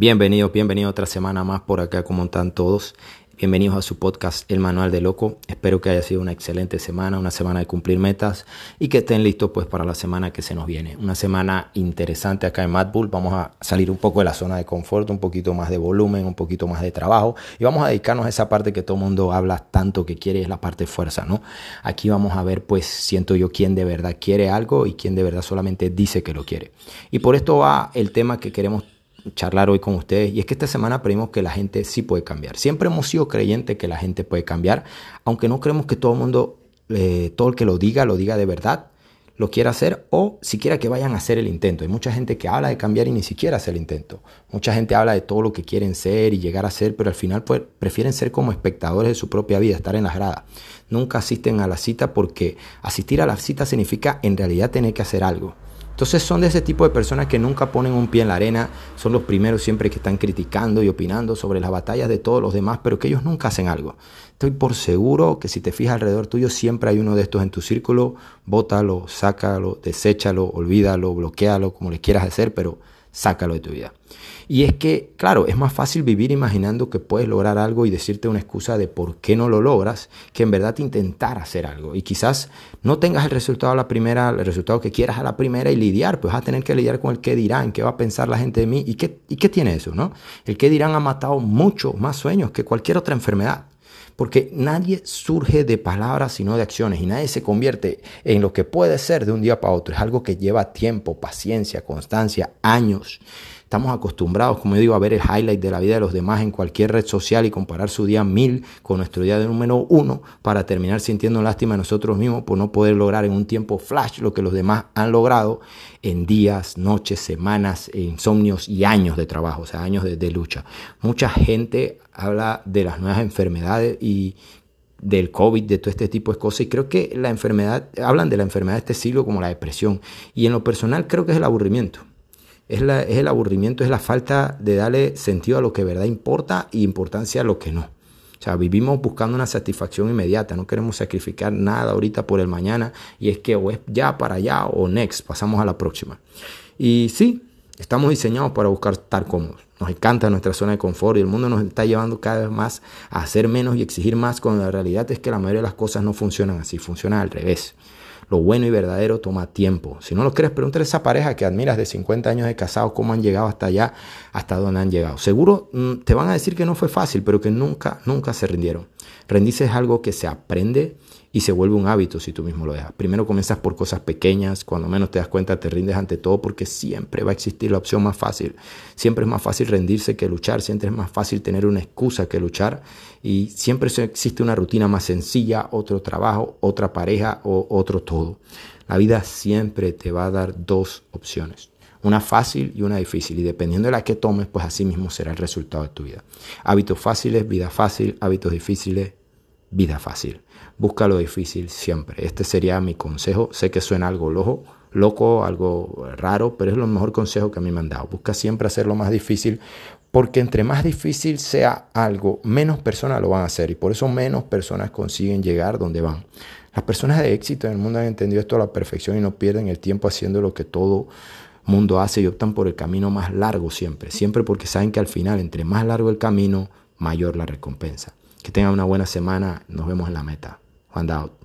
Bienvenidos, bienvenidos otra semana más por acá, como están todos. Bienvenidos a su podcast El Manual de Loco. Espero que haya sido una excelente semana, una semana de cumplir metas y que estén listos pues para la semana que se nos viene. Una semana interesante acá en Mad Bull. Vamos a salir un poco de la zona de confort, un poquito más de volumen, un poquito más de trabajo y vamos a dedicarnos a esa parte que todo el mundo habla tanto que quiere, es la parte de fuerza, ¿no? Aquí vamos a ver pues siento yo quién de verdad quiere algo y quién de verdad solamente dice que lo quiere. Y por esto va el tema que queremos charlar hoy con ustedes. Y es que esta semana aprendimos que la gente sí puede cambiar. Siempre hemos sido creyentes que la gente puede cambiar, aunque no creemos que todo el mundo, eh, todo el que lo diga, lo diga de verdad, lo quiera hacer o siquiera que vayan a hacer el intento. Hay mucha gente que habla de cambiar y ni siquiera hace el intento. Mucha gente habla de todo lo que quieren ser y llegar a ser, pero al final pues, prefieren ser como espectadores de su propia vida, estar en las gradas. Nunca asisten a la cita porque asistir a la cita significa en realidad tener que hacer algo. Entonces son de ese tipo de personas que nunca ponen un pie en la arena, son los primeros siempre que están criticando y opinando sobre las batallas de todos los demás, pero que ellos nunca hacen algo. Estoy por seguro que si te fijas alrededor tuyo, siempre hay uno de estos en tu círculo, bótalo, sácalo, deséchalo, olvídalo, bloquealo, como le quieras hacer, pero sácalo de tu vida. Y es que, claro, es más fácil vivir imaginando que puedes lograr algo y decirte una excusa de por qué no lo logras, que en verdad intentar hacer algo. Y quizás no tengas el resultado a la primera, el resultado que quieras a la primera y lidiar, pues vas a tener que lidiar con el qué dirán, qué va a pensar la gente de mí y qué, y qué tiene eso, ¿no? El qué dirán ha matado muchos más sueños que cualquier otra enfermedad. Porque nadie surge de palabras sino de acciones y nadie se convierte en lo que puede ser de un día para otro. Es algo que lleva tiempo, paciencia, constancia, años. Estamos acostumbrados, como yo digo, a ver el highlight de la vida de los demás en cualquier red social y comparar su día mil con nuestro día de número uno para terminar sintiendo lástima de nosotros mismos por no poder lograr en un tiempo flash lo que los demás han logrado en días, noches, semanas, insomnios y años de trabajo, o sea, años de, de lucha. Mucha gente habla de las nuevas enfermedades y del COVID, de todo este tipo de cosas. Y creo que la enfermedad, hablan de la enfermedad de este siglo como la depresión. Y en lo personal creo que es el aburrimiento es, el aburrimiento, es la falta de darle sentido a lo que verdad importa y importancia a lo que no. O sea, vivimos buscando una satisfacción inmediata, no queremos sacrificar nada ahorita por el mañana y es que o es ya para allá o next, pasamos a la próxima. Y sí, estamos diseñados para buscar estar cómodos. Nos encanta nuestra zona de confort y el mundo nos está llevando cada vez más a hacer menos y exigir más cuando la realidad es que la mayoría de las cosas no funcionan así, funcionan al revés. Lo bueno y verdadero toma tiempo. Si no lo crees, pregúntale a esa pareja que admiras de 50 años de casado cómo han llegado hasta allá, hasta donde han llegado. Seguro mm, te van a decir que no fue fácil, pero que nunca, nunca se rindieron. Rendirse es algo que se aprende y se vuelve un hábito si tú mismo lo dejas. Primero comienzas por cosas pequeñas, cuando menos te das cuenta te rindes ante todo porque siempre va a existir la opción más fácil. Siempre es más fácil rendirse que luchar, siempre es más fácil tener una excusa que luchar y siempre existe una rutina más sencilla, otro trabajo, otra pareja o otro todo. La vida siempre te va a dar dos opciones una fácil y una difícil. Y dependiendo de la que tomes, pues así mismo será el resultado de tu vida. Hábitos fáciles, vida fácil. Hábitos difíciles, vida fácil. Busca lo difícil siempre. Este sería mi consejo. Sé que suena algo loco, loco, algo raro, pero es lo mejor consejo que a mí me han dado. Busca siempre hacerlo más difícil porque entre más difícil sea algo, menos personas lo van a hacer y por eso menos personas consiguen llegar donde van. Las personas de éxito en el mundo han entendido esto a la perfección y no pierden el tiempo haciendo lo que todo mundo hace y optan por el camino más largo siempre, siempre porque saben que al final, entre más largo el camino, mayor la recompensa. Que tengan una buena semana. Nos vemos en la meta. Juan out.